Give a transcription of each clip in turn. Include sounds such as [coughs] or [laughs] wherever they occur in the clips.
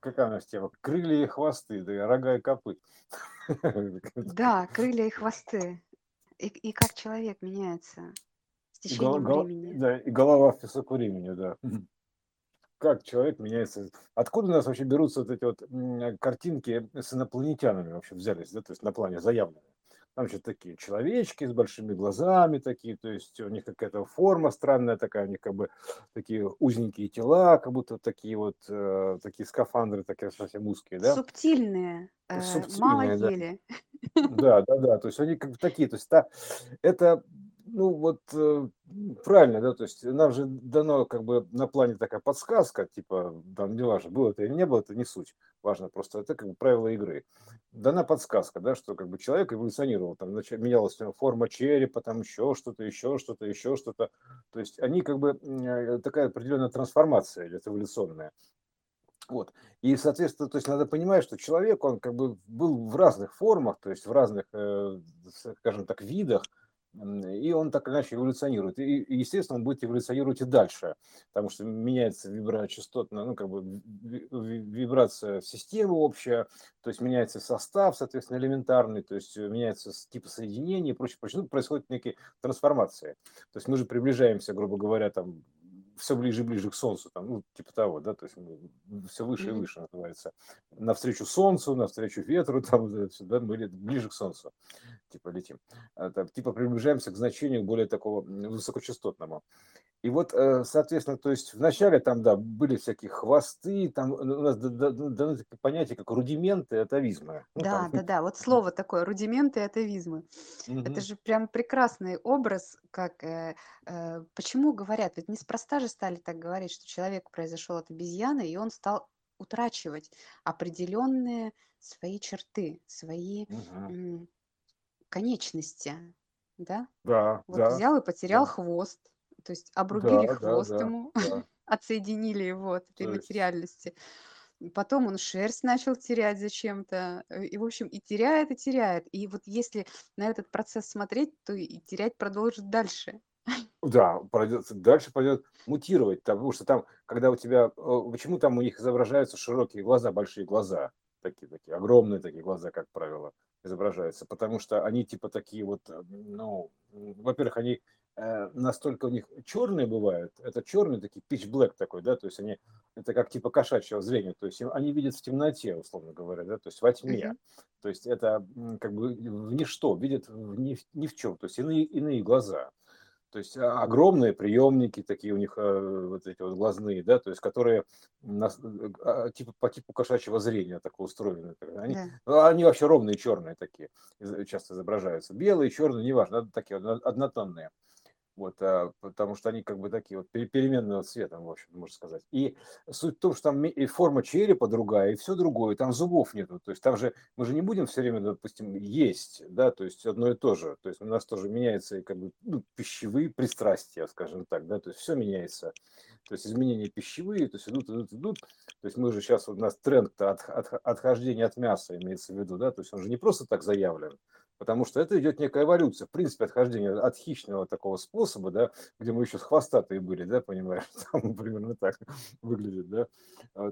какая у нас тема? Крылья и хвосты, да, рога и копыт. Да, крылья и хвосты. И, и как человек меняется с течением гол- времени. да, и голова в песок времени, да. [clears throat] Как человек меняется. Откуда у нас вообще берутся вот эти вот картинки с инопланетянами вообще взялись, да, то есть на плане заявлены? Там что такие человечки с большими глазами такие, то есть у них какая-то форма странная такая, у них как бы такие узенькие тела, как будто такие вот э, такие скафандры такие совсем узкие, да, Субтильные, э, мало субтильные, да. ели. Да, да, да. То есть они как бы такие. То есть та- это, ну вот э, правильно, да, то есть нам же дано как бы на плане такая подсказка, типа, там не важно, было это или не было, это не суть. Важно просто, это как бы правила игры. Дана подсказка, да, что как бы человек эволюционировал, там менялась форма черепа, там еще что-то, еще что-то, еще что-то. То есть они как бы э, такая определенная трансформация идет эволюционная. Вот. И, соответственно, то есть надо понимать, что человек, он как бы был в разных формах, то есть в разных, э, скажем так, видах, и он так или иначе эволюционирует. И, естественно, он будет эволюционировать и дальше, потому что меняется виброчастотная, ну, как бы ви- ви- вибрация системы общая, то есть меняется состав, соответственно, элементарный, то есть э, меняется типа соединения и прочее, прочее. Ну, происходит некие трансформации. То есть мы же приближаемся, грубо говоря, там все ближе и ближе к Солнцу, там, ну, типа того, да, то есть все выше и выше называется. Навстречу Солнцу, навстречу ветру, [laughs] там, да, мы ближе к Солнцу, типа летим. А, так, типа приближаемся к значению более такого высокочастотному. И вот, э, соответственно, то есть вначале там, да, были всякие хвосты, там у нас да- да- да- дано такое понятие, как рудименты атовизма. Ну, Да, там, да, да, вот слово такое, рудименты атовизма. Это мгм. же прям прекрасный образ, как, э, э, почему говорят, ведь неспроста же стали так говорить, что человек произошел от обезьяны, и он стал утрачивать определенные свои черты, свои м, конечности, да? Да, Вот да, взял и потерял да, хвост, то есть обрубили да, хвост да, ему, да. [laughs] отсоединили его от этой То материальности. Потом он шерсть начал терять зачем-то. э, И, в общем, и теряет, и теряет. И вот если на этот процесс смотреть, то и терять продолжит дальше. [laughs] Да, пройдет, дальше пойдет мутировать, потому что там, когда у тебя, э, почему там у них изображаются широкие глаза, большие глаза, такие, такие, огромные такие глаза, как правило, изображаются, потому что они типа такие вот, э, ну, во-первых, они настолько у них черные бывают, это черный такой pitch black такой, да, то есть они, это как типа кошачьего зрения, то есть они видят в темноте, условно говоря, да, то есть во тьме, то есть это как бы в ничто, видят в ни, ни в чем, то есть иные, иные глаза. То есть а, огромные приемники такие у них, э, вот эти вот глазные, да, то есть которые э, а, типа по типу кошачьего зрения такое устроены. Они, Да. ну, они вообще ровные черные такие часто изображаются. Белые, черные, неважно, такие одно- однотонные. Вот, а, потому что они как бы такие вот пере- переменного цвета, в общем, можно сказать. И суть в том, что там и форма черепа другая, и все другое, там зубов нету. То есть там же мы же не будем все время, допустим, есть, да, то есть одно и то же. То есть у нас тоже меняются и как бы ну, пищевые пристрастия, скажем так, да, то есть все меняется. То есть изменения пищевые, то есть идут, идут, идут. То есть мы же сейчас, у нас тренд от, от, отхождения от мяса имеется в виду, да, то есть он же не просто так заявлен, потому что это идет некая эволюция, в принципе, отхождение от хищного такого способа, да, где мы еще с хвостатые были, да, понимаешь, [laughs] там примерно так выглядит, да,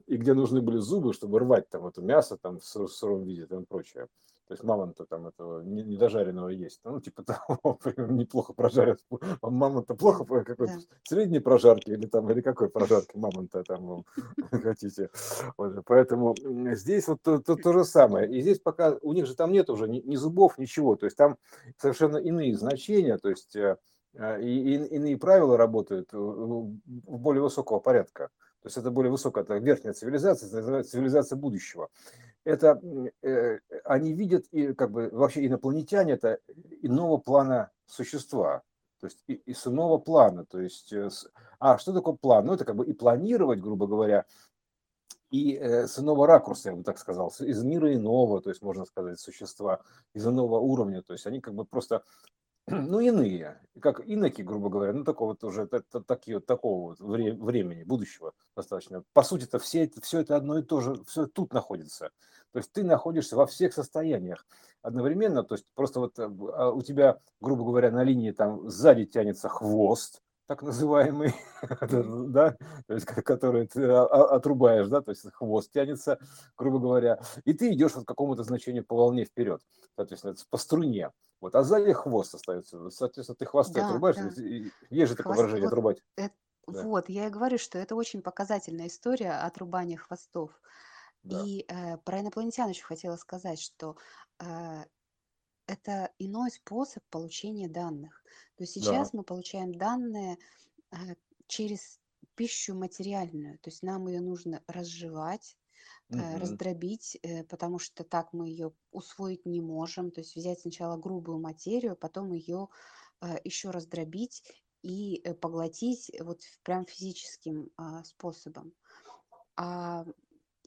и где нужны были зубы, чтобы рвать там это мясо там в сыр- сыром виде там прочее. То есть мамонта там этого не- недожаренного есть. Ну, типа того, [laughs] примерно, неплохо прожарят. А мамонта плохо Да, какой да. средней прожарки или там, или какой прожарки мамонта там [laughs] хотите. Вот, поэтому здесь вот то, то, то же самое. И здесь пока у них же там нет уже ни, ни зубов, ничего. То есть там совершенно иные значения, то есть э, э, и, и- иные правила работают э, в более высокого порядка. То есть это более высокая, это верхняя цивилизация, называется цивилизация будущего. Это э, они видят и как бы вообще инопланетяне это иного плана существа, то есть и, и с иного плана, то есть э, с- а что такое план? Ну это как бы и планировать, грубо говоря, и э, с иного ракурса, я бы так сказал, из мира иного, то есть можно сказать, существа из иного уровня, то есть они как бы просто ну, иные, как иноки, грубо говоря, ну, такого вот уже, та- та- такие такого вот вре- времени, будущего достаточно. По сути, это все, все это одно и то же, все тут находится. То есть ты находишься во всех состояниях одновременно, то есть просто вот э, а у тебя, грубо говоря, на линии там сзади тянется хвост, так называемый, [laughs] да, то есть, который ты отрубаешь, да, то есть хвост тянется, грубо говоря, и ты идешь вот к какому-то значению по волне вперед, соответственно, по струне. Вот, а сзади хвост остается. Соответственно, ты хвосты Да, отрубаешь. да. Есть же такое Хвост, выражение вот, отрубать. э, Да, вот, я и говорю, что это очень показательная история отрубания хвостов. да, И э, про инопланетян еще хотела сказать, что э, это иной способ получения данных. То есть да. сейчас мы получаем данные э, через пищу материальную, то есть нам ее нужно разжевать, э, Мгм. раздробить, э, потому что так мы ее усвоить не можем. То есть взять сначала грубую материю, потом ее еще раздробить и э, поглотить вот прям физическим а, способом. А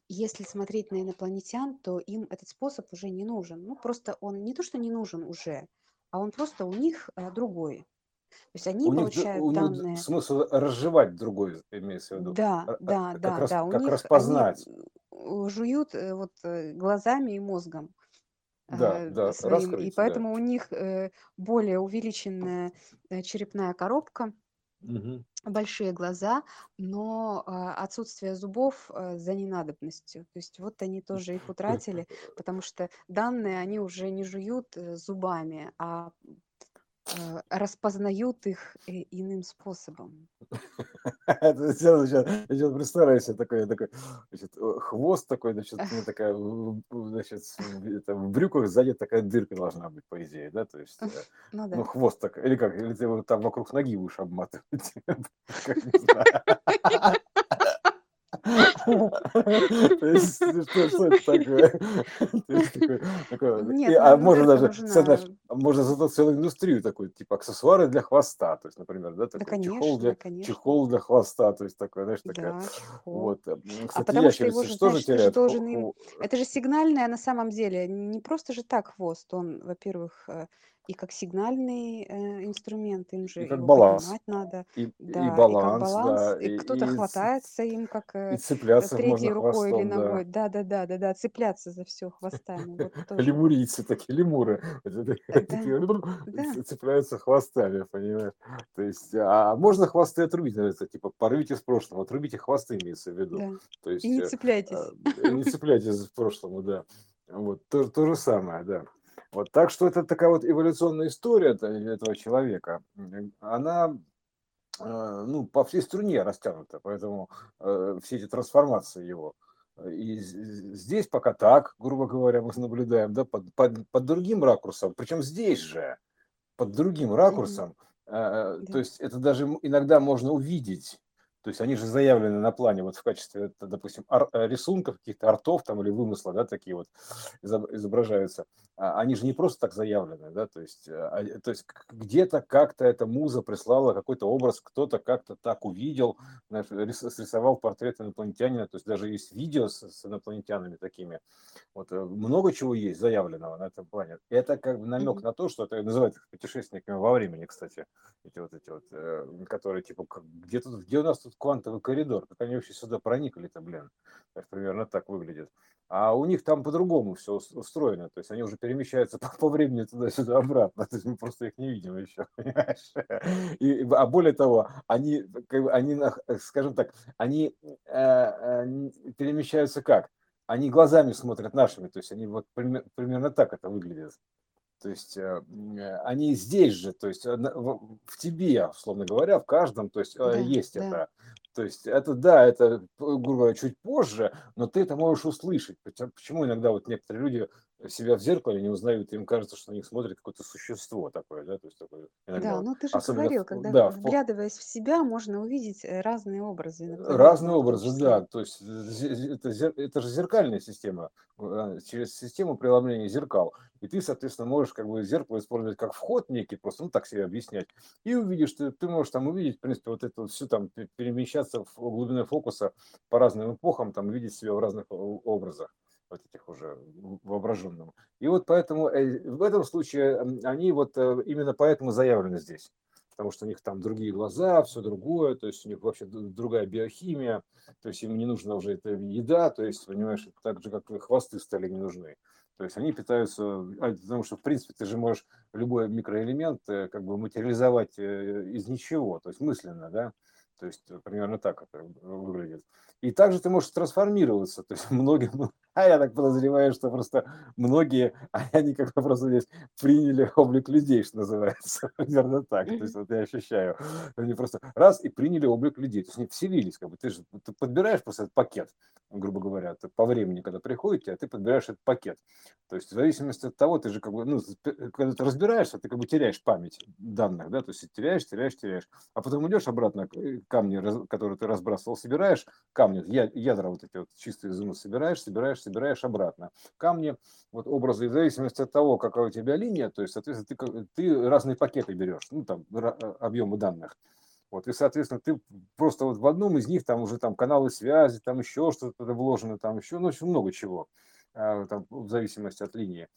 если смотреть на инопланетян, то им этот способ уже не нужен. Ну, просто он не то, что не нужен уже, а он просто у них а, другой. То есть они У них, д- получают у них данные, смысл разжевать другой, имеется в виду. да, А- а- да, Как, да, раз, да, у как них распознать. жуют э, вот э, глазами и мозгом Да, э, да, своим, и раскрыть, да. поэтому у них э, более увеличенная э, черепная коробка, Мгм. Большие глаза, но а, отсутствие зубов а, за ненадобностью. То есть вот они тоже их утратили, потому что данные они уже не жуют э, зубами, а э, распознают их э, иным способом. Сейчас, представляю себе такой, такой значит, хвост такой, значит, у меня [laughs] такая, значит, в это, в брюках сзади такая дырка должна быть, по идее, да, то есть, э, [laughs] Ну ну, да. хвост так, или как, или ты его там вокруг ноги будешь обматывать, [laughs] как не знаю. Что, это такое? А можно даже, можно создать целую индустрию такую, типа аксессуары для хвоста, то есть, например, да, такой чехол для, хвоста, то есть, такое, знаешь, такая, вот. А Кстати, потому что его ящерицы же, же тоже теряют Это же сигнальное на самом деле, не просто же так хвост. Он, во-первых, э, и как сигнальный э, инструмент, им же и как баланс, надо. и, и Да, и как баланс, баланс, да, и и, кто-то и, хватается им как и э, цепляться третьей рукой или хвостом, да. ногой. Да, да, да, да, да, цепляться за все хвостами. Вот. [laughs] Лемурийцы такие, лемуры, [laughs] это Э, Да, цепляются хвостами, понимаешь? То есть, а можно хвосты отрубить, называется, типа, порвите с прошлым, отрубите хвосты, имеется в виду. да. То И есть, не э, цепляйтесь. не цепляйтесь к прошлому, да. Вот, то, то же самое, да. Вот, так что это такая вот эволюционная история это- этого человека. Она, э, ну, по всей струне растянута, поэтому э, все эти трансформации его. И з- з- здесь пока так, грубо говоря, мы наблюдаем, да, под, под, под другим ракурсом, причем здесь же, под другим ракурсом, э, то есть это даже иногда можно увидеть. То есть они же заявлены на плане вот в качестве, допустим, э, рисунков, каких-то артов там или вымысла, да, такие вот изоб- изображаются. А Они же не просто так заявлены, да, то есть, э, а, э, то есть где-то как-то эта муза прислала какой-то образ, кто-то как-то так увидел, знаешь, рис- срисовал портрет инопланетянина, то есть даже есть видео с, с инопланетянами такими. Вот много чего есть заявленного на этом плане. Это как бы намек Мгм. на то, что это называют путешественниками во времени, кстати, эти вот эти вот, которые типа где тут, где у нас тут квантовый коридор, как они вообще сюда проникли-то, блин, Так примерно так выглядит. А у них там по-другому все устроено, то есть они уже перемещаются [laughs] по, по времени туда-сюда обратно, то есть мы просто их не видим еще? [laughs] И, а более того, они, они, нах- скажем так, они э, э, перемещаются как? Они глазами смотрят нашими, то есть они вот пример- примерно так это выглядит. То есть э, э, они здесь же, то есть в тебе, условно говоря, в каждом, то есть э, Да, есть да. это. То есть это, да, это, грубо говоря, чуть позже, но ты это можешь услышать. Почему иногда вот некоторые люди себя в зеркале не узнают, им кажется, что на них смотрит какое-то существо такое, да, то есть такое иногда Да, ну ты же особенно, говорил, когда да, вглядываясь в себя, можно увидеть э, разные образы Разные в том образы, да. То есть зе- это, это же зеркальная система, э, через систему преломления зеркал. И ты, соответственно, можешь как бы зеркало использовать как вход некий, просто, ну, так себе объяснять. И увидишь, ты, ты можешь там увидеть, в принципе, вот это вот все там пе- перемещаться в глубине фокуса по разным эпохам, там видеть себя в разных о- образах вот этих уже в- воображенном. И вот поэтому э, в этом случае они вот э, именно поэтому заявлены здесь потому что у них там другие глаза, все другое, то есть у них вообще другая биохимия, то есть им не нужна уже эта еда, то есть, понимаешь, так же, как хвосты стали не нужны. То есть они питаются, а, потому что, в принципе, ты же можешь любой микроэлемент э, как бы материализовать из ничего, то есть мысленно, да, то есть примерно так это выглядит. И также ты можешь трансформироваться. То есть [laughs] многим, я так подозреваю, что просто многие, [laughs] а они как бы просто здесь приняли облик людей, что называется. [laughs] Примерно так. То есть вот я ощущаю. Они просто раз и приняли облик людей. То есть они вселились. Как бы. Ты же ты подбираешь просто этот пакет, грубо говоря, ты по времени, когда приходите, а ты подбираешь этот пакет. То есть в зависимости от того, ты же как бы, ну, когда ты разбираешься, ты как бы теряешь память данных, да, то есть теряешь, теряешь, теряешь. А потом идешь обратно камни, которые ты разбрасывал, собираешь камни, ядра вот эти вот чистые изумы собираешь, собираешь, собираешь обратно. Камни, вот образы, в зависимости от того, какая у тебя линия, то есть, соответственно, ты, ты разные пакеты берешь, ну, там, э, объемы данных. Вот, и, соответственно, ты просто вот в одном из них там уже там каналы связи, там еще что-то вложено, там еще, ну, очень много чего, а, там, в зависимости от линии.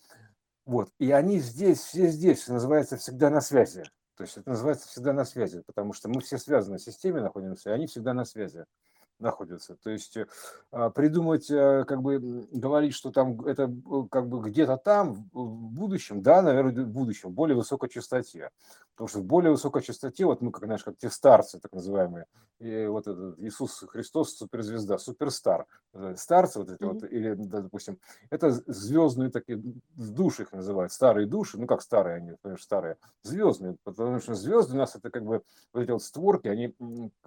Вот, и они здесь, все здесь, называется, всегда на связи. То есть это называется всегда на связи, потому что мы все связаны в системе находимся, и они всегда на связи находятся. То есть э, а, придумать, э, как бы говорить, что там это э, как бы где-то там в будущем, да, наверное, в будущем, в более высокой частоте. Потому что в более высокой частоте, вот мы, как, знаешь, как те старцы, так называемые, и вот этот Иисус Христос, суперзвезда, суперстар, старцы вот эти mm-hmm. вот, или, да, допустим, это звездные такие души их называют, старые души, ну как старые они, конечно, старые, звездные, потому что звезды у нас это как бы вот эти вот створки, они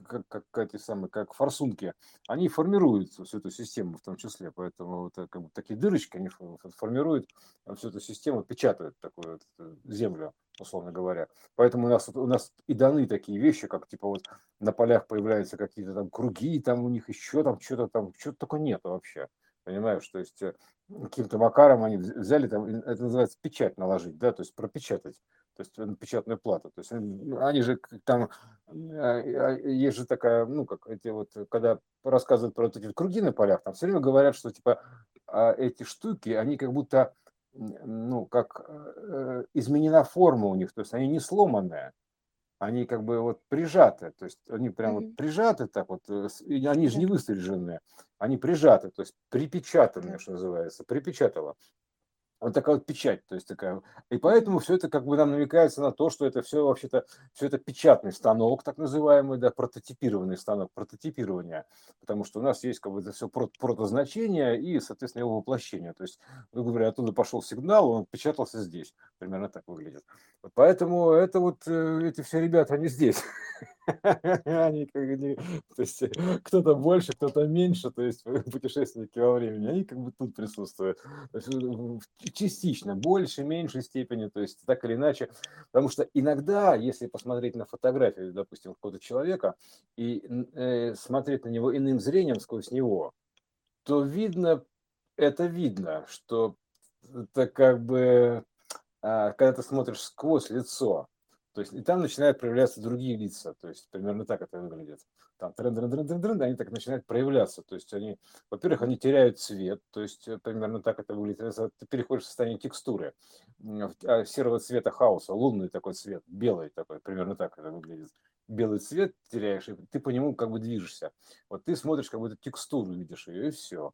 как, как эти самые, как форсунки, они формируют всю эту систему в том числе, поэтому вот как бы такие дырочки, они формируют всю эту систему, печатают такую вот э, землю условно говоря. Поэтому у нас, у нас и даны такие вещи, как типа вот на полях появляются какие-то там круги, там у них еще там что-то там, что-то только нету вообще. Понимаешь, то есть э, каким-то макаром они взяли там, это называется печать наложить, да, то есть пропечатать, то есть на печатную плату. То есть они же там, а, а, есть же такая, ну, как эти вот, когда рассказывают про вот эти круги на полях, там все время говорят, что типа а, эти штуки, они как будто ну, как э, изменена форма у них, то есть они не сломанные, они как бы вот прижаты, то есть они прям вот прижаты так вот, э, они же не выстриженные, они прижаты, то есть припечатанные, что называется, припечатало вот такая вот печать, то есть такая. И поэтому все это как бы нам намекается на то, что это все вообще-то, все это печатный станок, так называемый, да, прототипированный станок, прототипирования, потому что у нас есть как бы это все протозначение и, соответственно, его воплощение. То есть, грубо говоря, оттуда пошел сигнал, он печатался здесь, примерно так выглядит. Поэтому это вот, э, эти все ребята, они здесь. [laughs] [laughs] Они как бы, то есть кто-то больше, кто-то меньше, то есть путешественники во времени, они как бы тут присутствуют. частично, больше, меньшей степени, то есть так или иначе. Потому что иногда, если посмотреть на фотографию, допустим, какого-то человека и э, смотреть на него иным зрением сквозь него, то видно, это видно, что это как бы, а, когда ты смотришь сквозь лицо, то есть и там начинают проявляться другие лица, то есть примерно так это выглядит. Там трен трен трен трен трен они так начинают проявляться, то есть они, во-первых, они теряют цвет, то есть э, примерно так это выглядит. Ты переходишь в состояние текстуры а, серого цвета хаоса, лунный такой цвет, белый такой, примерно так это выглядит. Белый цвет теряешь, и ты по нему как бы движешься. Вот ты смотришь, как будто текстуру видишь ее, и все.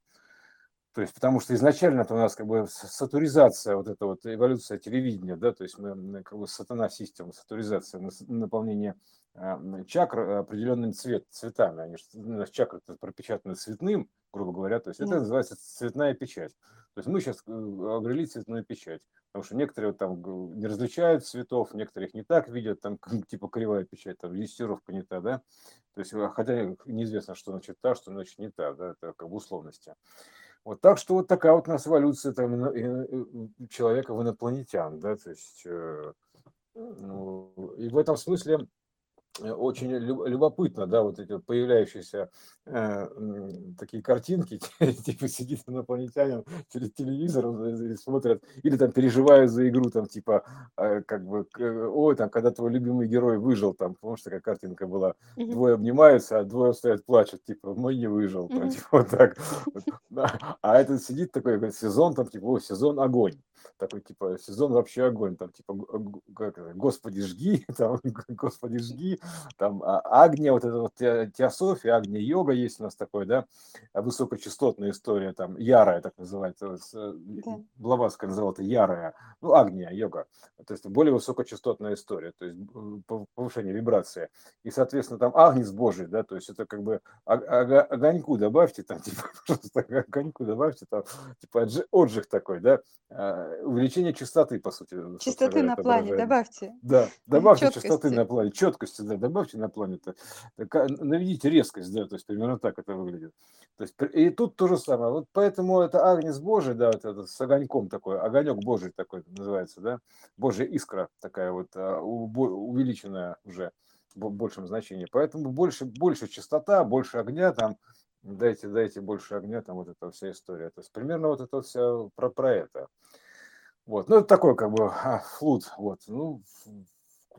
То есть, потому что изначально это у нас как бы сатуризация, вот эта вот эволюция телевидения, да, то есть мы как бы сатана система, сатуризация, наполнение а, чакр определенным цвет, цветами. Они, ну, чакры пропечатаны цветным, грубо говоря, то есть это называется цветная печать. То есть мы сейчас э, обрели цветную печать, потому что некоторые там не различают цветов, некоторые их не так видят, там [laughs] типа кривая печать, там юстировка не та, да, то есть а, хотя неизвестно, что значит та, что значит не та, да, это как бы условности. Вот так что вот такая вот у нас эволюция там, человека в инопланетян, да, то есть э, ну, и в этом смысле очень любопытно, да, вот эти появляющиеся э, такие картинки, [laughs] типа сидит инопланетянин перед телевизором и смотрят, или там переживают за игру, там типа, э, как бы, ой, там, когда твой любимый герой выжил, там, помнишь, такая картинка была, mm-hmm. двое обнимаются, а двое стоят, плачут, типа, мой не выжил, mm-hmm. там, типа, вот так. [laughs] А этот сидит такой, говорит, сезон, там, типа, о, сезон огонь. Такой, типа, сезон вообще огонь, там, типа, как это, Господи, жги, [laughs] там, Господи, жги, там, а, Агния, вот это вот теософия, Агния йога есть у нас такой, да, высокочастотная история, там, ярая, так называется, э, да. Блаватская называла это ярая, ну, Агния йога, то есть более высокочастотная история, то есть повышение вибрации, и, соответственно, там Агнец Божий, да, то есть это как бы огоньку добавьте, там, [laughs] типа, пожалуйста, огоньку добавьте, там, типа, отжиг такой, да, а, увеличение частоты, по сути. Частоты на плане добавьте. Да, добавьте четкости. частоты на плане, четкости, да, добавьте на плане-то. Наведите резкость, да, то есть примерно так это выглядит. То есть, и тут то же самое. Вот поэтому это Агнец Божий, да, вот это с огоньком такой, огонек Божий такой называется, да, Божья искра такая вот а, увеличенная уже в большем значении. Поэтому больше, больше частота, больше огня там, дайте, дайте больше огня, там вот эта вся история. То есть примерно вот это все про, про это. Вот, ну это такой как бы а, флут, вот, ну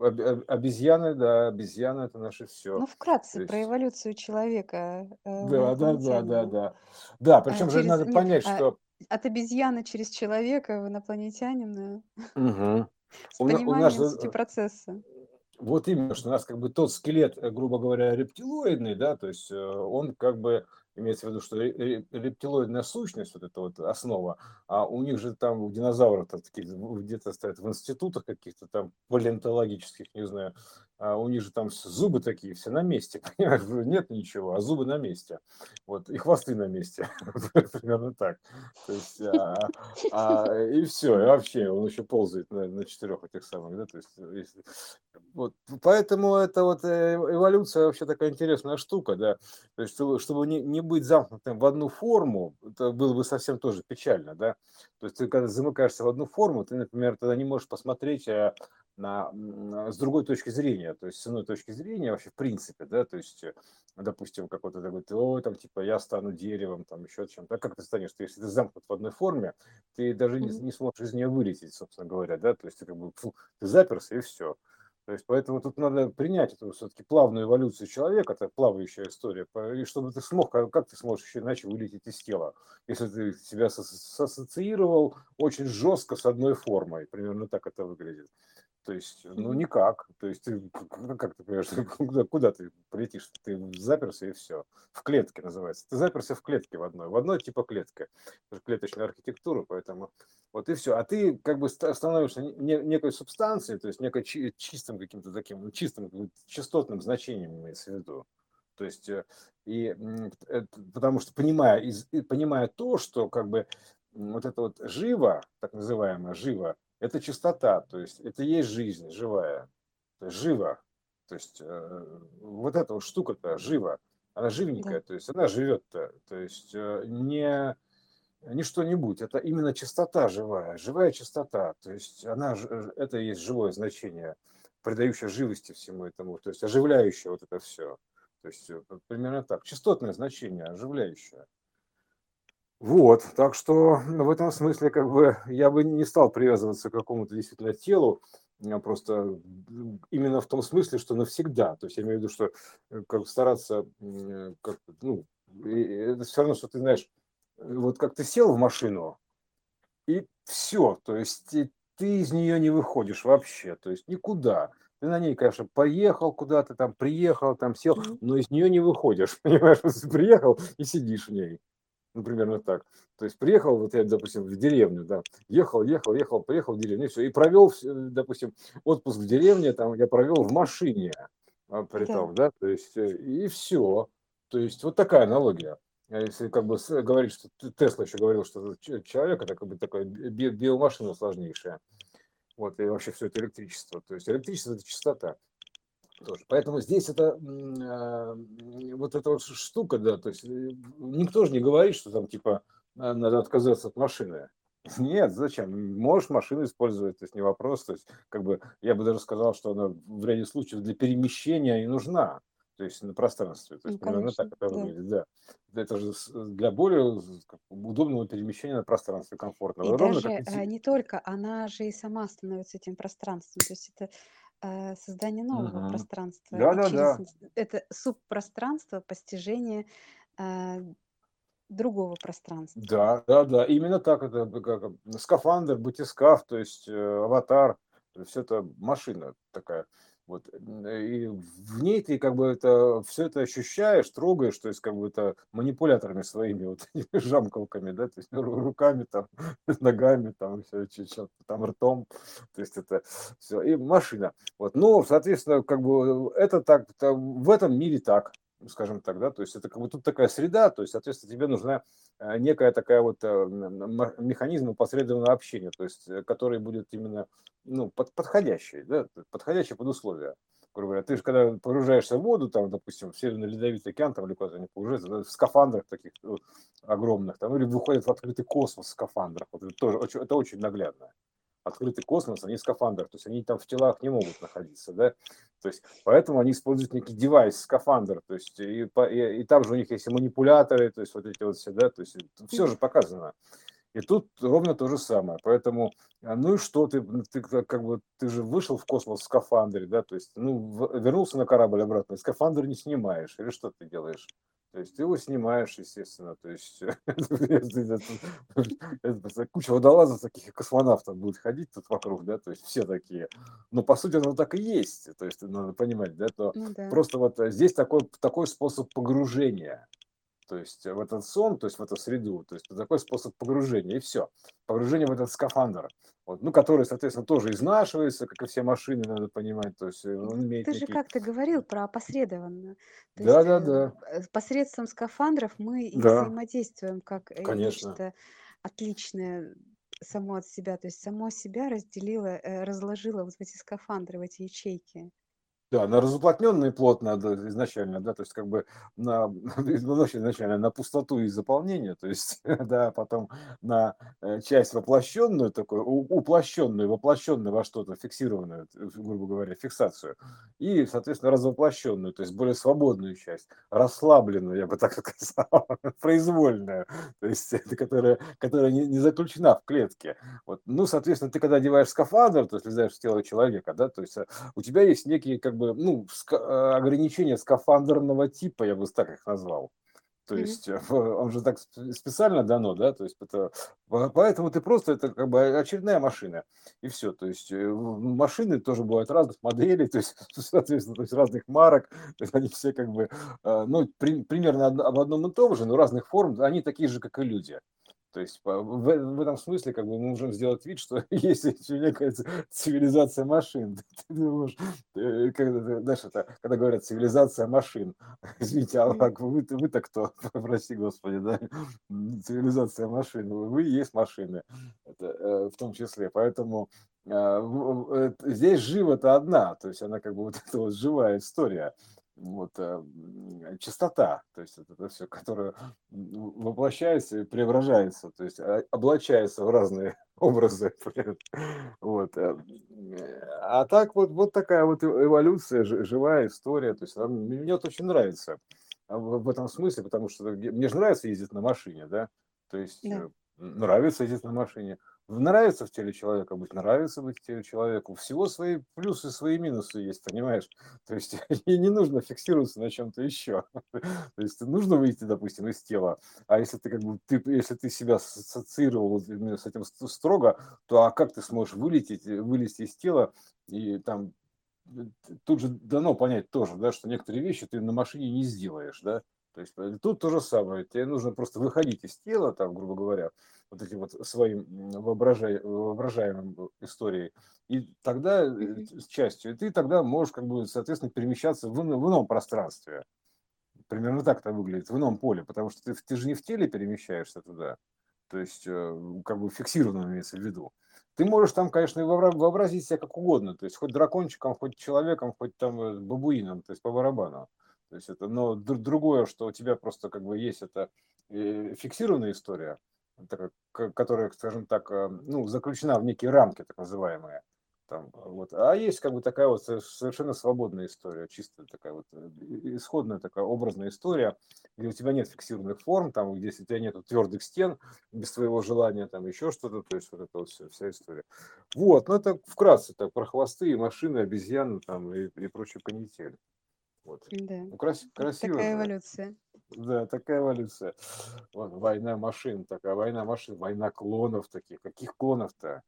обезьяны, да, обезьяны это наше все. Ну, вкратце, есть... про эволюцию человека. Э, да, да, да, да, да. Да, причем а, же через... надо понять, Нет, что... От обезьяны через человека в инопланетянина. Угу. [laughs] С у, у нас... сути процесса. Вот именно, что у нас как бы тот скелет, э, грубо говоря, рептилоидный, да, то есть э, он как бы имеется в виду, что рептилоидная сущность, вот эта вот основа, а у них же там у динозавров такие где-то стоят в институтах каких-то там палеонтологических, не знаю, а у них же там зубы такие, все на месте, [laughs] понимаешь, нет ничего, а зубы на месте, вот, и хвосты на месте, [laughs] примерно так, то есть, а, а, и все, и вообще он еще ползает на, на четырех этих самых, да, то есть, если, вот, поэтому это вот э, эволюция вообще такая интересная штука, да, то есть, чтобы, чтобы не, не быть замкнутым в одну форму, это было бы совсем тоже печально, да, то есть ты когда замыкаешься в одну форму, ты, например, тогда не можешь посмотреть а, на, с другой точки зрения, то есть с иной точки зрения вообще в принципе, да, то есть, э, допустим, какой-то такой, ой, там, типа, я стану деревом, там, еще чем-то, а как ты станешь, ты, если ты замкнут в одной форме, ты даже не, не сможешь из нее вылететь, собственно говоря, да, то есть ты как бы, фу, ты заперся и все. То есть поэтому тут надо принять эту все-таки плавную эволюцию человека, это плавающая история, и чтобы ты смог, как ты сможешь еще иначе вылететь из тела, если ты себя ассоциировал очень жестко с одной формой, примерно так это выглядит. То есть, ну никак. То есть, ты, ну, как ты понимаешь, [laughs] куда, куда ты полетишь? Ты заперся и все. В клетке называется. Ты заперся в клетке в одной. В одной типа клетка. Клеточная архитектура, поэтому вот и все. А ты как бы становишься некой субстанцией, то есть некой чистым каким-то таким, ну, чистым, частотным значением имеется в виду. То есть, э, и, потому что понимая, понимая то, что как бы вот это вот живо, так называемое живо, это чистота, то есть это есть жизнь живая, то есть живо. То есть э, вот эта вот штука-то жива, она живенькая, да. то есть она живет-то, то есть э, не, не что-нибудь, это именно чистота живая, живая чистота, то есть она, это и есть живое значение, придающее живости всему этому, то есть оживляющее вот это все. То есть э, примерно так, частотное значение, оживляющее. Вот, так что в этом смысле как бы я бы не стал привязываться к какому-то действительно телу, а просто именно в том смысле, что навсегда. То есть я имею в виду, что э, как стараться, как, ну, это все равно, что ты знаешь, вот как ты сел в машину, и все, то есть ты из нее не выходишь вообще, то есть никуда. Ты на ней, конечно, поехал куда-то там, приехал, там сел, но из нее не выходишь, [laughs] понимаешь, приехал и сидишь в ней ну, примерно так. То есть приехал, вот я, допустим, в деревню, да, ехал, ехал, ехал, приехал в деревню, и все, и провел, допустим, отпуск в деревне, там, я провел в машине, а, при том, да, то есть, э, и все. То есть, вот такая аналогия. А если как бы говорить, что Тесла еще говорил, что человек это как бы такая биомашина сложнейшая. Вот, и вообще все это электричество. То есть электричество – это частота тоже. Поэтому здесь это э, вот эта вот штука, да, то есть э, никто же не говорит, что там типа надо отказаться от машины. [laughs] Нет, зачем? Можешь машину использовать, то есть не вопрос. То есть, как бы, я бы даже сказал, что она в ряде случаев для перемещения и нужна, то есть на пространстве. То есть, ну, примерно так это выглядит, да. Это же для более удобного перемещения на пространстве, комфортного. И Ровно, даже как... не только, она же и сама становится этим пространством. То есть это э, создание нового Мгм. пространства. Да, да, через да. это субпространство постижение э, другого пространства. Да, да, да, именно так это как скафандр, батискаф, то есть э, аватар, все это машина такая. Вот. И в ней ты как бы это все это ощущаешь, трогаешь, то есть как бы это манипуляторами своими вот [laughs] жамкалками, да, то есть руками там, [laughs] ногами там, все, там ртом, то есть это все и машина. Вот, но, соответственно, как бы это так, в этом мире так, скажем так, да, то есть это как бы тут такая среда, то есть, соответственно, тебе нужна э, некая такая вот э, механизм опосредованного общения, то есть, э, который будет именно, ну, под, подходящий, да, подходящий под условия. Грубо говоря, ты же когда погружаешься в воду, там, допустим, в Северный Ледовитый океан, там, или куда-то они погружаются, да, в скафандрах таких огромных, там, или выходят в открытый космос в скафандрах, вот это тоже, это очень наглядно открытый космос, они в то есть они там в телах не могут находиться, да, то есть поэтому они используют некий девайс, скафандр, то есть и, и, и там же у них есть и манипуляторы, то есть вот эти вот все, да, то есть все же показано. И тут ровно то же самое. Поэтому, а, ну и что, ты, ты как бы, ты же вышел в космос в скафандре, да, то есть, ну, вернулся на корабль обратно, скафандр не снимаешь, или что ты делаешь? То есть ты его снимаешь, естественно. То есть [laughs] куча водолазов таких космонавтов будет ходить тут вокруг, да, то есть все такие. Но по сути оно так и есть. То есть надо понимать, да, то ну, просто вот э, здесь такой, такой способ погружения то есть в этот сон, то есть в эту среду, то есть такой способ погружения, и все. Погружение в этот скафандр, вот, ну, который, соответственно, тоже изнашивается, как и все машины, надо понимать, то есть он имеет Ты же как-то говорил про опосредованно. То Да, есть да, да, э, посредством скафандров мы и да, взаимодействуем как э, конечно. нечто отличное само от себя, то есть само себя разделило, э, разложило вот в эти скафандры, в эти ячейки. Да, на разуплотненный плод надо изначально, да, то есть как бы на, [laughs] ну, изначально на пустоту и заполнение, то есть, [laughs] да, потом на э, часть воплощенную, такую уплощенную, воплощенную во что-то, фиксированную, грубо говоря, фиксацию, и, соответственно, развоплощенную, то есть более свободную часть, расслабленную, я бы так [laughs] сказал, произвольную, то есть, которая, которая не, не заключена в клетке. Вот. Ну, соответственно, ты когда одеваешь скафандр, то есть влезаешь в тело человека, да, то есть э, у тебя есть некие как бы, ну, ска- ограничения скафандрного типа, я бы так их назвал. То есть э, он же так специально дано, да, то есть это, поэтому ты просто, это как бы очередная машина, и все. То есть э, машины тоже бывают разных моделей, то есть, [laughs] соответственно, то есть разных марок, то есть они все как бы, э, ну, при- примерно об одном и том же, но разных форм, они такие же, как и люди. То есть в, в этом смысле как бы мы можем сделать вид, что [laughs] есть некая цивилизация машин. [laughs] Ты думаешь, э, когда, знаешь, это, когда говорят цивилизация машин, [laughs] извините, а вы, вы-то кто? Прости, Господи, да? Цивилизация машин. Вы есть машины, это, э, в том числе. Поэтому э, здесь живо-то одна, то есть она как бы вот эта вот живая история вот, э, чистота, то есть это, это все, которое воплощается и преображается, то есть а, облачается в разные [laughs] образы. Вот. Э, а так вот, вот такая вот эволюция, живая история, то есть мне вот очень нравится а, в этом смысле, потому что мне же нравится ездить на машине, да, то есть да. Э, нравится ездить на машине, нравится в теле человека быть, нравится быть в теле человека. Всего свои плюсы, свои минусы есть, понимаешь? То есть [laughs] и не нужно фиксироваться на чем-то еще. [laughs] То есть нужно выйти, допустим, из тела. А если ты как бы ты, если ты себя ассоциировал с этим строго, то а как ты сможешь вылететь, вылезти из тела и там э, тут же дано понять тоже, да, что некоторые вещи ты на машине не сделаешь, да, то есть э, тут то же самое, тебе нужно просто выходить из тела, там, грубо говоря, вот этим вот своим воображай, воображаемым историей, и тогда э, с частью, и ты тогда можешь, как бы, соответственно, перемещаться в, в ином пространстве. Примерно так это выглядит, в ином поле, потому что ты, ты же не в теле перемещаешься туда, то есть, э, как бы фиксированно имеется в виду. Ты можешь там, конечно, вообразить себя как угодно, то есть хоть дракончиком, хоть человеком, хоть там бабуином, то есть по барабану. То есть это, но другое, что у тебя просто как бы есть это э, фиксированная история, которая, скажем так, э, ну, заключена в некие рамки, так называемые. Там, вот. А есть как бы такая вот совершенно свободная история, чистая такая вот э, исходная такая образная история, где у тебя нет фиксированных форм, там, где у тебя нет твердых стен без твоего желания, там еще что-то, то есть вот это вот вся, вся история. Вот, ну это вкратце так про хвосты, машины, обезьяны там и, и прочую канитель. Вот. Да. Ну, крас- красиво. Такая эволюция. Да, такая эволюция. Вот, война машин, такая война машин, война клонов таких. Каких клонов-то?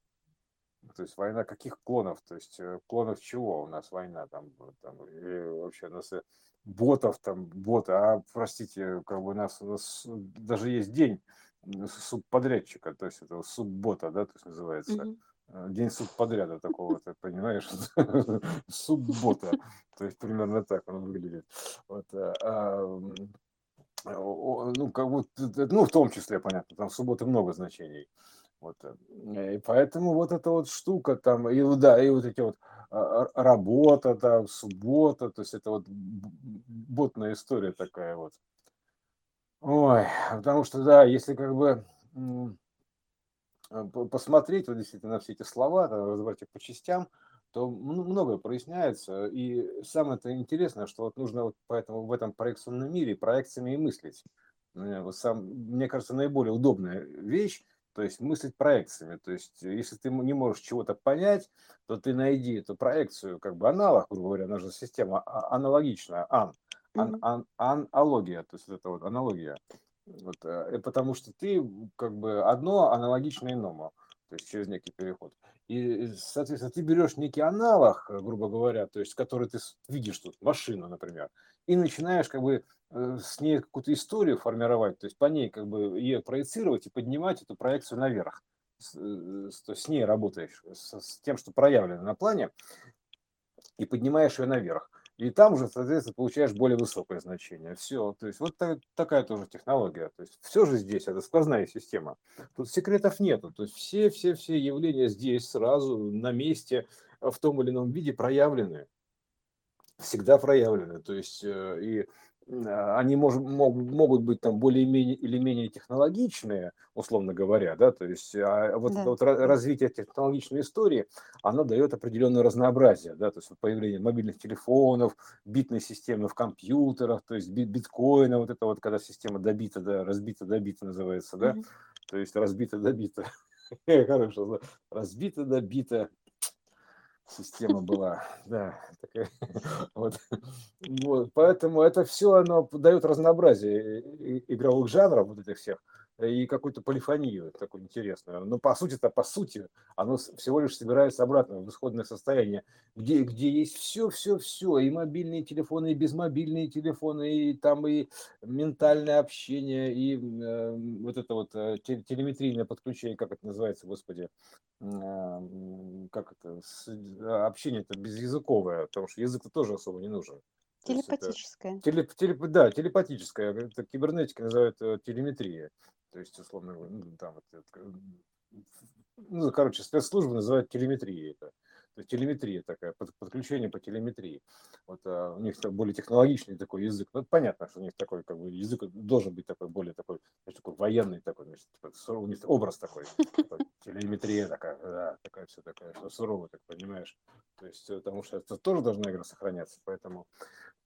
То есть война каких клонов? То есть э, клонов чего у нас война там? там или вообще у нас э, ботов там, бота, а, простите, как бы у нас, у нас даже есть день субподрядчика, то есть это суббота, да, то есть называется. Mm-hmm. День субподряда такого, ты понимаешь? [laughs] Суббота. То есть примерно так он выглядит. Вот, а, ну, как вот, ну, в том числе, понятно, там субботы много значений. Вот. Э, и поэтому вот эта вот штука там, и да, и вот эти вот а, а, работа там, суббота, то есть это вот ботная история такая вот. Ой, потому что, да, если как бы посмотреть вот действительно на все эти слова, там, разобрать их по частям, то многое проясняется. И самое это интересное, что вот нужно вот поэтому в этом проекционном мире проекциями и мыслить. Сам, мне кажется, наиболее удобная вещь то есть мыслить проекциями. То есть э, если ты не можешь чего-то понять, то ты найди эту проекцию, как бы аналог, грубо говоря, наша система а, аналогичная, ан, ан, ан, аналогия, то есть это вот аналогия. Вот, э, потому что ты как бы одно аналогично иному, то есть через некий переход. И, соответственно, ты берешь некий аналог, э, грубо говоря, то есть который ты видишь тут, машину, например, и начинаешь как бы Э, с ней какую-то историю формировать, то есть по ней как бы ее проецировать и поднимать эту проекцию наверх. С, есть с ней работаешь, с, с тем, что проявлено на плане, и поднимаешь ее наверх. И там уже, соответственно, получаешь более высокое значение. Все. То есть вот так, такая тоже технология. То есть все же здесь, это сквозная система. Тут секретов нету. То есть все, все, все явления здесь сразу на месте в том или ином виде проявлены. Всегда проявлены. То есть э, и они мож, мог, могут быть там более-менее или менее технологичные, условно говоря, да, то есть а вот да. вот развитие технологичной истории, оно дает определенное разнообразие, да, то есть появление мобильных телефонов, битной системы в компьютерах, то есть бит, биткоина, вот это вот, когда система добита, да, разбита, добита называется, да, mm-hmm. то есть разбита, добита, [laughs] хорошо, разбита, добита, система была, да, такая, [laughs] вот. вот, поэтому это все, оно дает разнообразие игровых жанров вот этих всех, и какую-то полифонию такую интересную. Но по сути-то, по сути, оно всего лишь собирается обратно в исходное состояние, где, где есть все, все, все, и мобильные телефоны, и безмобильные телефоны, и там и ментальное общение, и э, вот это вот э, телеметрийное подключение, как это называется, господи, э, как это, а, общение-то безязыковое, потому что язык-то тоже особо не нужен. Телепатическое. Телеп, телеп, да, телепатическое. Это кибернетика называют э, телеметрия. То есть, условно, ну, там, вот, ну, короче, спецслужбы называют телеметрией это. То есть телеметрия такая, подключение по телеметрии. Вот а у них более технологичный такой язык. Ну, понятно, что у них такой как бы язык должен быть такой более такой, значит, такой военный такой, значит, такой, у них образ такой, такой телеметрия такая, да, такая все такая, что суровая, так понимаешь. То есть, потому что это тоже должна игра сохраняться, поэтому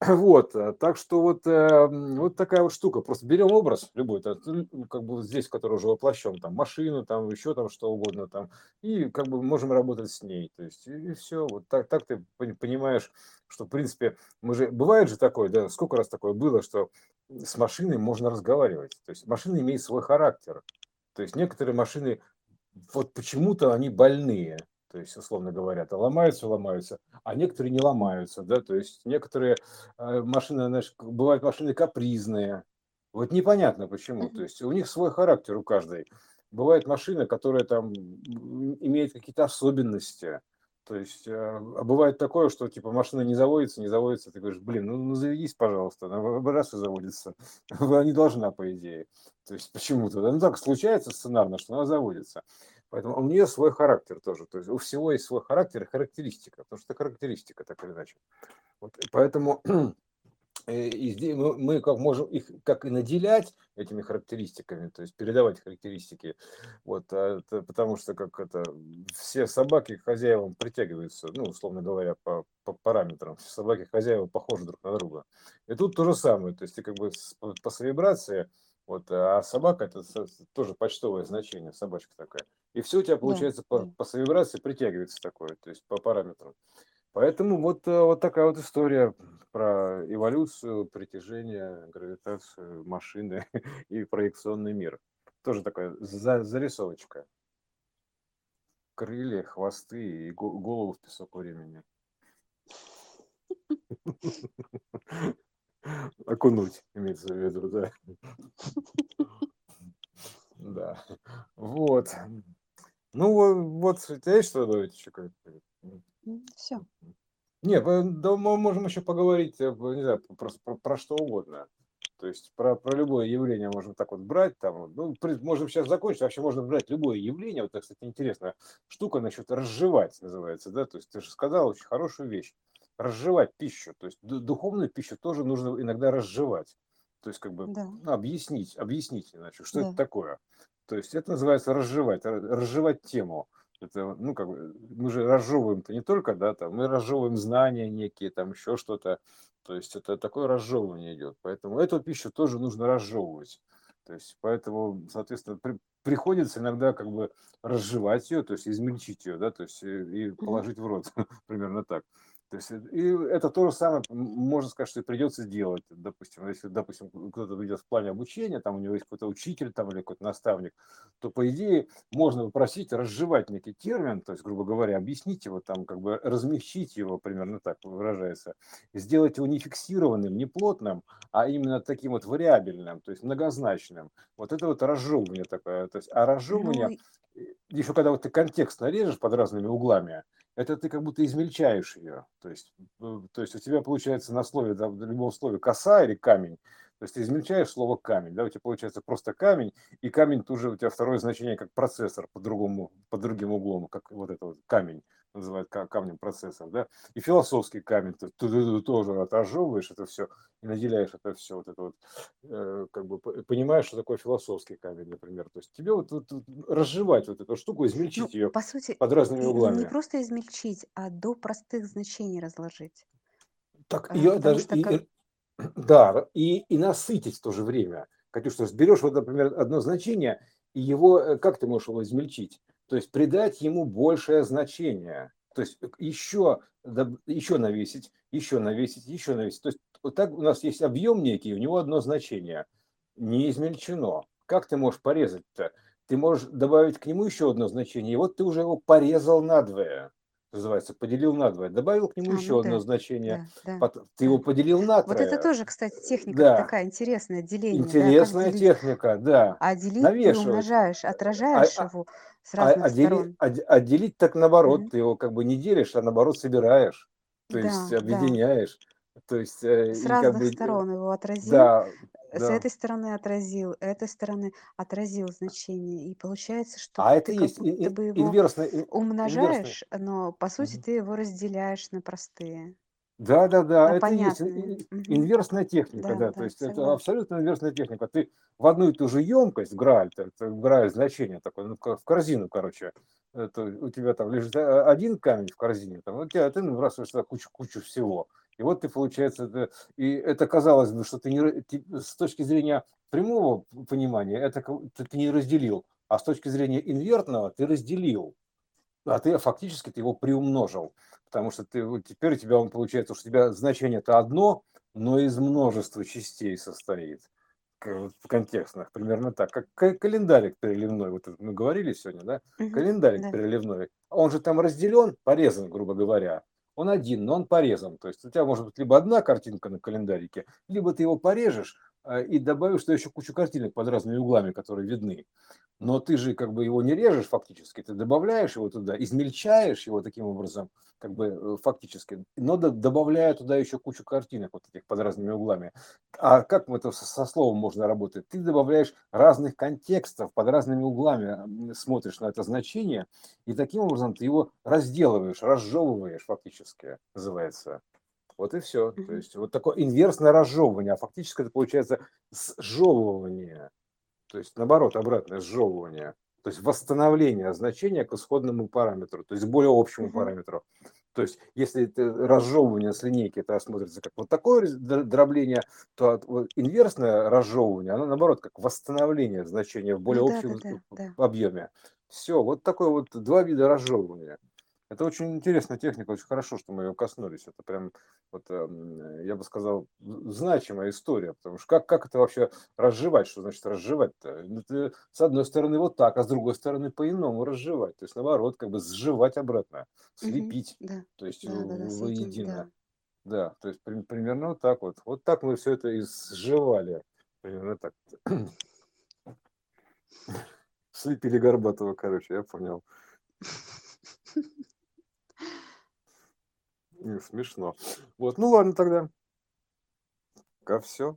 [clears throat] вот, э, так что вот, э, вот такая вот штука. Просто берем образ любой, как бы здесь, который уже воплощен, там машину, там еще там что угодно, там, и как бы можем работать с ней. То есть, и, и все. Вот так, так ты понимаешь, что, в принципе, мы же, бывает же такое, да, сколько раз такое было, что с машиной можно разговаривать. То есть машина имеет свой характер. То есть некоторые машины, вот почему-то они больные то есть, условно говоря, то ломаются, ломаются, а некоторые не ломаются, да, то есть некоторые э, машины, знаешь, бывают машины капризные, вот непонятно почему, то есть у них свой характер у каждой. Бывает машина, которая там имеет какие-то особенности, то есть, э, а бывает такое, что типа машина не заводится, не заводится, ты говоришь, блин, ну, ну заведись, пожалуйста, она раз и заводится. [laughs] Она не должна, по идее. То есть почему-то. Ну так случается сценарно, что она заводится. Поэтому у нее свой характер тоже. То есть у всего есть свой характер и характеристика, потому что это характеристика, так или иначе. Вот, поэтому [clears throat] э, и здесь мы, мы как можем их как и наделять этими характеристиками, то есть передавать характеристики, вот, а это, потому что как это все собаки к хозяевам притягиваются, ну условно говоря, по, по параметрам, все собаки хозяева похожи друг на друга. И тут то же самое, то есть ты как бы по, по вибрации вот, а собака это тоже почтовое значение, собачка такая. И все у тебя получается да. по, по вибрации притягивается такое, то есть по параметрам. Поэтому вот, э, вот такая вот история про эволюцию, притяжение, гравитацию, машины [laughs] и проекционный мир. Тоже такая за- зарисовочка. Крылья, хвосты и голову в песок времени. [laughs] [laughs] Окунуть, имеется в виду, да. Да. Вот. Ну, вот, у тебя есть что добавить еще? Все. Нет, да, мы можем еще поговорить, э, не знаю, про, про, про что угодно. То есть про, про любое явление можем так вот брать, там, ну, можем сейчас закончить, вообще можно брать любое явление, вот это, кстати, интересная штука насчет разжевать называется, да, то есть ты же сказал очень хорошую вещь, разжевать пищу, то есть духовную пищу тоже нужно иногда разжевать, то есть как бы да. ну, объяснить, объяснить иначе, что да. это такое. То есть это называется разжевать, разжевать тему это, ну, как бы, мы же разжевываем-то не только, да, там, мы разжевываем знания некие, там, еще что-то, то есть это такое разжевывание идет, поэтому эту пищу тоже нужно разжевывать, то есть поэтому, соответственно, при, приходится иногда как бы разжевать ее, то есть измельчить ее, да, то есть и, и положить в рот, [laughs] примерно так. То есть, и это то же самое, можно сказать, что и придется делать. Допустим, если, допустим, кто-то идет в плане обучения, там у него есть какой-то учитель там, или какой-то наставник, то, по идее, можно попросить разжевать некий термин, то есть, грубо говоря, объяснить его, там, как бы размягчить его, примерно так выражается, сделать его не фиксированным, не плотным, а именно таким вот вариабельным, то есть многозначным. Вот это вот разжевывание такое. То есть, а разжевывание, ну, еще когда вот ты контекст нарежешь под разными углами, это ты как будто измельчаешь ее. То есть, то есть у тебя получается на слове, да, в любом слове коса или камень, то есть ты измельчаешь слово камень, да, у тебя получается просто камень, и камень тоже у тебя второе значение как процессор по другому, по другим углом, как вот это вот камень называют камнем процессор, да, и философский камень, ты, ты, ты тоже отожевываешь это все и наделяешь это все, вот это вот, э, как бы понимаешь, что такое философский камень, например, то есть тебе вот, вот, вот разжевать вот эту штуку, измельчить ну, ее по сути, под разными углами. Не просто измельчить, а до простых значений разложить. Так ее а, даже, что, и, как... [clears throat] да, и, и насытить в то же время. Катюш, берешь вот, например, одно значение, и его, э, как ты можешь его измельчить? То есть придать ему большее значение. То есть еще, еще навесить, еще навесить, еще навесить. То есть вот так у нас есть объем некий, у него одно значение. Не измельчено. Как ты можешь порезать-то? Ты можешь добавить к нему еще одно значение. И вот ты уже его порезал надвое называется, поделил на два, добавил к нему а, еще ну, одно да, значение, да, да, ты его поделил на трое. Вот это тоже, кстати, техника да. такая интересная, деление. Интересная да, техника, да. А делить Навешивать. ты умножаешь, отражаешь а, а его с а, разных а, сторон. А, а делить так наоборот, mm-hmm. ты его как бы не делишь, а наоборот собираешь, то да, есть объединяешь. Да. То есть, э, с разных как бы, сторон его отразил. Да, с да. этой стороны отразил, этой стороны отразил значение. И получается, что а ты это есть будто бы его инверсный, умножаешь, инверсный. но по сути угу. ты его разделяешь на простые. Да, да, да, это понятные. есть инверсная техника, да, да, да то есть согласна. это абсолютно инверсная техника. Ты в одну и ту же емкость, грааль, грааль значение такое, ну, в корзину, короче, это у тебя там лежит один камень в корзине, там, у тебя ты выбрасываешь туда кучу, кучу всего. И вот ты, получается, это, и это казалось бы, что ты не, ты, с точки зрения прямого понимания, это ты, ты не разделил, а с точки зрения инвертного ты разделил, а ты фактически ты его приумножил, потому что ты, вот теперь у тебя он получается, что у тебя значение это одно, но из множества частей состоит контекстных, примерно так, как календарик переливной, вот мы говорили сегодня, да, угу, календарик да. переливной, он же там разделен, порезан, грубо говоря, он один, но он порезан. То есть у тебя может быть либо одна картинка на календарике, либо ты его порежешь а, и добавишь что еще кучу картинок под разными углами, которые видны но ты же как бы его не режешь фактически, ты добавляешь его туда, измельчаешь его таким образом, как бы э, фактически, но добавляя туда еще кучу картинок вот этих под разными углами. А как это со словом можно работать? Ты добавляешь разных контекстов под разными углами, смотришь на это значение, и таким образом ты его разделываешь, разжевываешь фактически, называется. Вот и все. То есть вот такое инверсное разжевывание, а фактически это получается сжевывание то есть наоборот, обратное сжевывание, то есть восстановление значения к исходному параметру, то есть более общему параметру. То есть, если это разжевывание с линейки это смотрится как вот такое дробление, то инверсное разжевывание, оно наоборот как восстановление значения в более ну, общем да, да, да, объеме. Все, вот такое вот два вида разжевывания. Это очень интересная техника, очень хорошо, что мы ее коснулись. Это прям, вот, эм, я бы сказал, значимая история, потому что как, как это вообще разжевать? Что значит разжевать-то? Ну, ты, с одной стороны вот так, а с другой стороны по-иному разжевать. То есть наоборот, как бы сживать обратно, слепить, Да, то есть да, да, да, воедино. да. Да, то есть при- примерно вот так вот. Вот так мы все это и сживали. Примерно так. [coughs] Слепили Горбатого, короче, я понял. [laughs] Не, Смешно. Вот, ну ладно тогда. Пока все.